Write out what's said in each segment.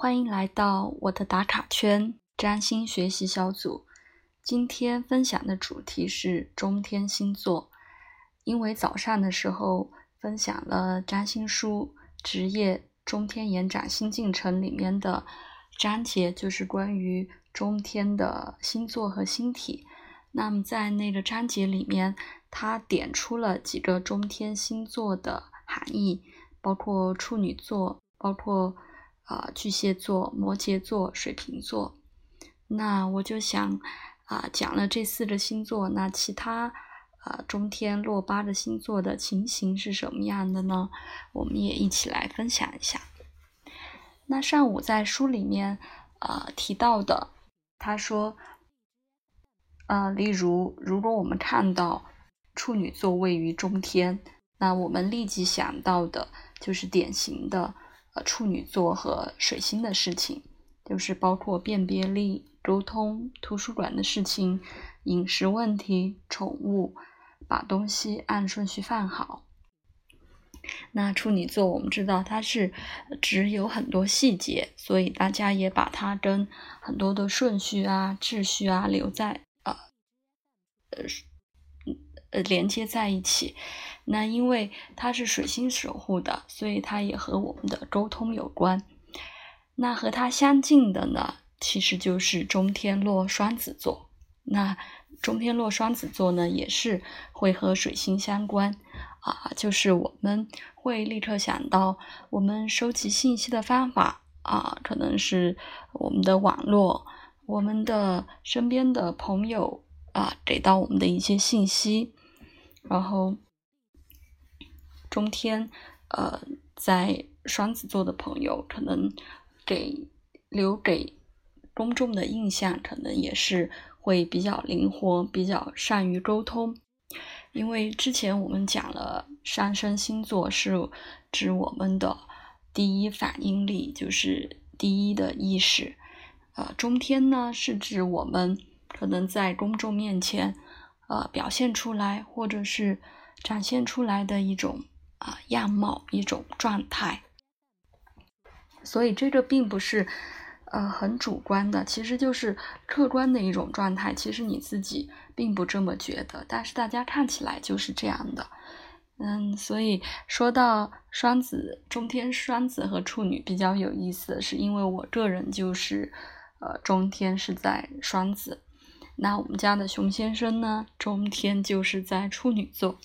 欢迎来到我的打卡圈占星学习小组。今天分享的主题是中天星座。因为早上的时候分享了占星书《职业中天延展新进程》里面的章节，就是关于中天的星座和星体。那么在那个章节里面，他点出了几个中天星座的含义，包括处女座，包括。啊，巨蟹座、摩羯座、水瓶座，那我就想啊，讲了这四个星座，那其他啊中天落八的星座的情形是什么样的呢？我们也一起来分享一下。那上午在书里面啊提到的，他说，呃，例如如果我们看到处女座位于中天，那我们立即想到的就是典型的。处女座和水星的事情，就是包括辨别力、沟通、图书馆的事情、饮食问题、宠物，把东西按顺序放好。那处女座，我们知道它是只有很多细节，所以大家也把它跟很多的顺序啊、秩序啊留在呃呃呃连接在一起。那因为它是水星守护的，所以它也和我们的沟通有关。那和它相近的呢，其实就是中天落双子座。那中天落双子座呢，也是会和水星相关啊，就是我们会立刻想到我们收集信息的方法啊，可能是我们的网络，我们的身边的朋友啊，给到我们的一些信息，然后。中天，呃，在双子座的朋友可能给留给公众的印象，可能也是会比较灵活，比较善于沟通。因为之前我们讲了，上升星座是指我们的第一反应力，就是第一的意识。呃，中天呢是指我们可能在公众面前，呃，表现出来或者是展现出来的一种。啊，样貌一种状态，所以这个并不是呃很主观的，其实就是客观的一种状态。其实你自己并不这么觉得，但是大家看起来就是这样的。嗯，所以说到双子、中天双子和处女比较有意思，是因为我个人就是呃中天是在双子，那我们家的熊先生呢，中天就是在处女座。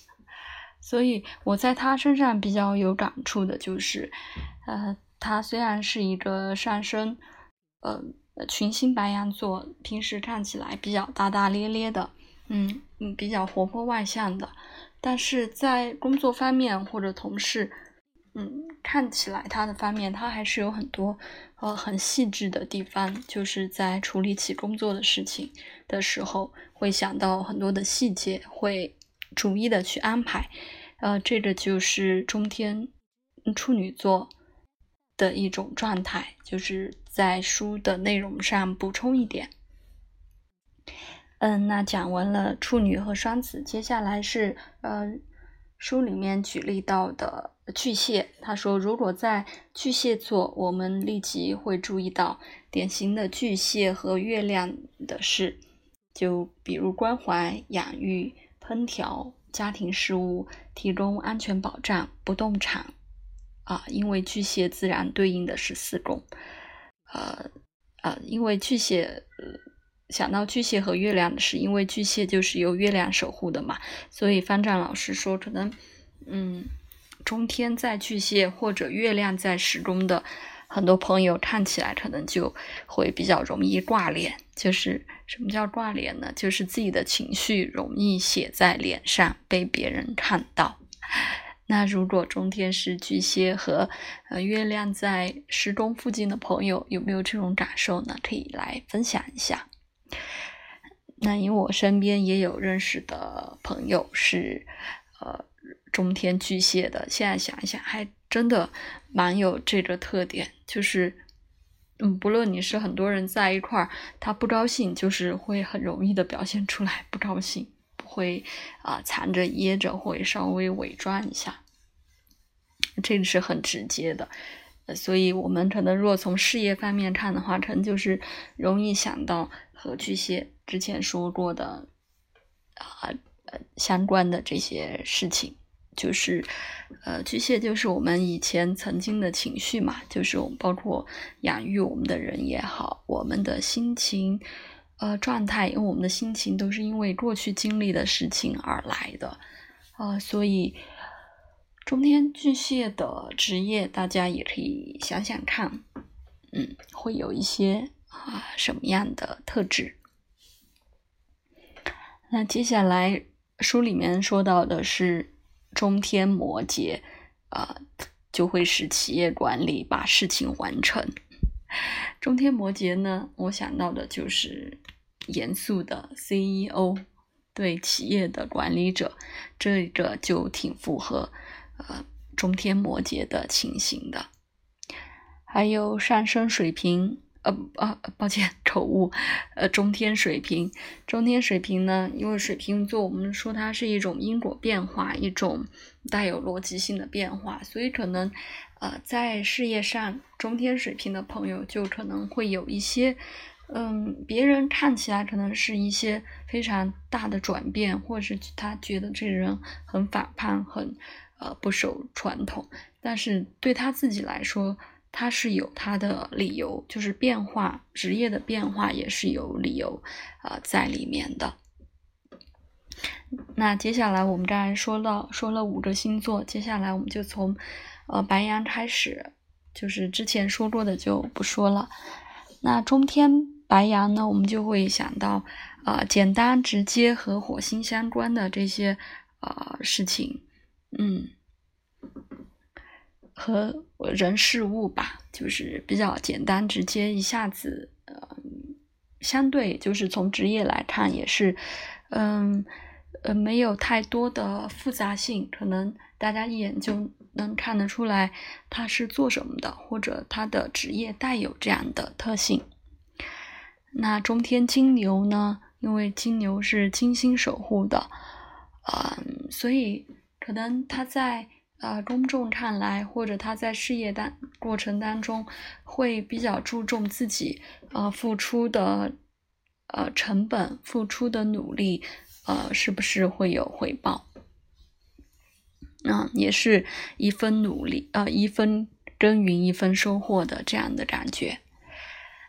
所以我在他身上比较有感触的就是，呃，他虽然是一个上升，呃，群星白羊座，平时看起来比较大大咧咧的，嗯嗯，比较活泼外向的，但是在工作方面或者同事，嗯，看起来他的方面，他还是有很多呃很细致的地方，就是在处理起工作的事情的时候，会想到很多的细节，会。逐一的去安排，呃，这个就是中天处女座的一种状态，就是在书的内容上补充一点。嗯，那讲完了处女和双子，接下来是呃书里面举例到的巨蟹。他说，如果在巨蟹座，我们立即会注意到典型的巨蟹和月亮的事，就比如关怀、养育。烹调、家庭事务、提供安全保障、不动产，啊，因为巨蟹自然对应的是四宫，呃呃，因为巨蟹想到巨蟹和月亮的是，因为巨蟹就是由月亮守护的嘛，所以方丈老师说，可能嗯，中天在巨蟹或者月亮在时宫的。很多朋友看起来可能就会比较容易挂脸，就是什么叫挂脸呢？就是自己的情绪容易写在脸上，被别人看到。那如果中天是巨蟹和呃月亮在时宫附近的朋友，有没有这种感受呢？可以来分享一下。那因为我身边也有认识的朋友是呃中天巨蟹的，现在想一想还。真的蛮有这个特点，就是，嗯，不论你是很多人在一块儿，他不高兴，就是会很容易的表现出来不高兴，不会啊藏着掖着，会稍微伪装一下，这个是很直接的。所以我们可能如果从事业方面看的话，可能就是容易想到和巨蟹之前说过的啊呃相关的这些事情，就是呃巨蟹就是我们以前曾经的情绪嘛，就是我们包括养育我们的人也好，我们的心情呃状态，因为我们的心情都是因为过去经历的事情而来的啊，所以。中天巨蟹的职业，大家也可以想想看，嗯，会有一些啊什么样的特质？那接下来书里面说到的是中天摩羯，啊，就会使企业管理把事情完成。中天摩羯呢，我想到的就是严肃的 CEO 对企业的管理者，这个就挺符合。呃，中天摩羯的情形的，还有上升水平，呃呃，抱歉，口误，呃，中天水平，中天水平呢，因为水瓶座，我们说它是一种因果变化，一种带有逻辑性的变化，所以可能，呃，在事业上，中天水平的朋友就可能会有一些，嗯，别人看起来可能是一些非常大的转变，或者是他觉得这个人很反叛，很。呃，不守传统，但是对他自己来说，他是有他的理由，就是变化职业的变化也是有理由啊在里面的。那接下来我们刚才说到说了五个星座，接下来我们就从呃白羊开始，就是之前说过的就不说了。那中天白羊呢，我们就会想到啊简单直接和火星相关的这些呃事情。嗯，和人事物吧，就是比较简单直接，一下子呃，相对就是从职业来看也是，嗯呃，没有太多的复杂性，可能大家一眼就能看得出来他是做什么的，或者他的职业带有这样的特性。那中天金牛呢？因为金牛是金星守护的，嗯，所以。可能他在呃公众看来，或者他在事业当过程当中，会比较注重自己呃付出的呃成本、付出的努力，呃是不是会有回报？嗯，也是一分努力，呃一分耕耘一分收获的这样的感觉。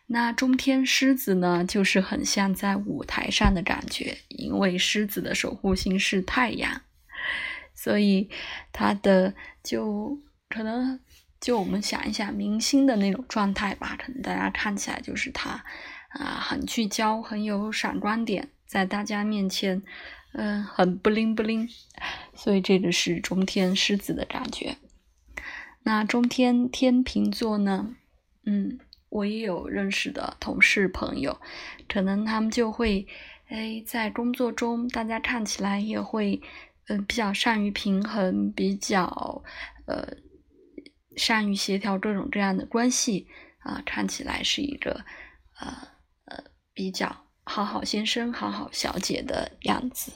那中天狮子呢，就是很像在舞台上的感觉，因为狮子的守护星是太阳。所以，他的就可能就我们想一想明星的那种状态吧，可能大家看起来就是他啊，很聚焦，很有闪光点，在大家面前，嗯，很不灵不灵。所以这个是中天狮子的感觉。那中天天平座呢？嗯，我也有认识的同事朋友，可能他们就会，哎，在工作中，大家看起来也会。嗯，比较善于平衡，比较呃善于协调各种各样的关系啊，看起来是一个呃呃比较好好先生、好好小姐的样子。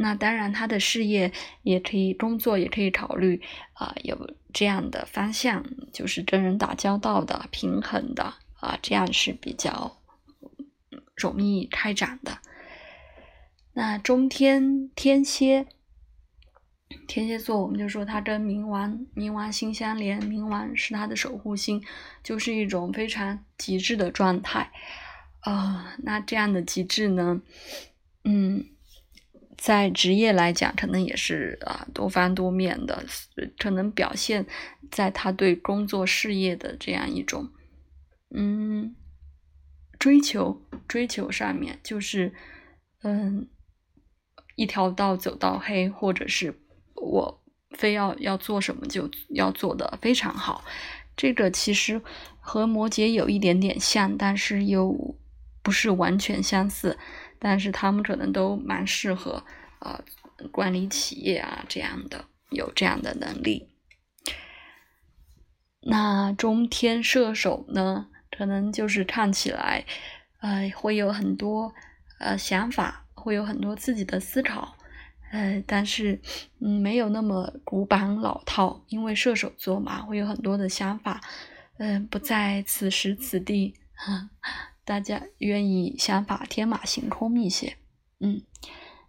那当然，他的事业也可以，工作也可以考虑啊，有这样的方向，就是跟人打交道的、平衡的啊，这样是比较容易开展的。那中天天蝎，天蝎座，我们就说它跟冥王冥王星相连，冥王是它的守护星，就是一种非常极致的状态啊。那这样的极致呢，嗯，在职业来讲，可能也是啊多方多面的，可能表现在他对工作事业的这样一种嗯追求追求上面，就是嗯。一条道走到黑，或者是我非要要做什么就要做的非常好，这个其实和摩羯有一点点像，但是又不是完全相似。但是他们可能都蛮适合啊管理企业啊这样的，有这样的能力。那中天射手呢，可能就是看起来呃会有很多呃想法。会有很多自己的思考，呃，但是嗯，没有那么古板老套，因为射手座嘛，会有很多的想法，嗯，不在此时此地，大家愿意想法天马行空一些，嗯，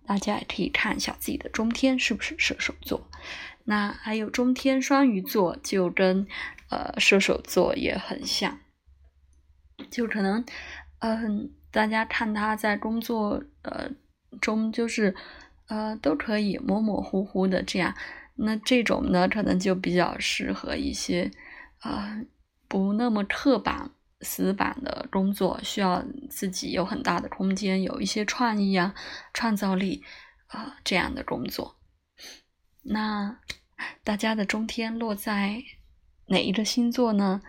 大家也可以看一下自己的中天是不是射手座，那还有中天双鱼座就跟呃射手座也很像，就可能嗯，大家看他在工作呃中就是。呃，都可以模模糊糊的这样，那这种呢，可能就比较适合一些，呃，不那么刻板、死板的工作，需要自己有很大的空间，有一些创意啊、创造力啊这样的工作。那大家的中天落在哪一个星座呢？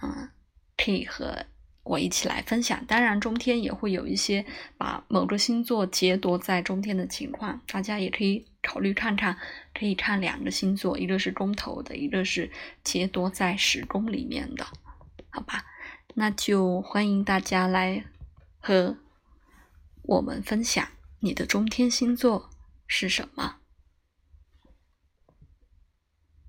嗯，可以和。我一起来分享，当然中天也会有一些把某个星座劫夺在中天的情况，大家也可以考虑看看，可以看两个星座，一个是公头的，一个是劫夺在十宫里面的，好吧？那就欢迎大家来和我们分享你的中天星座是什么。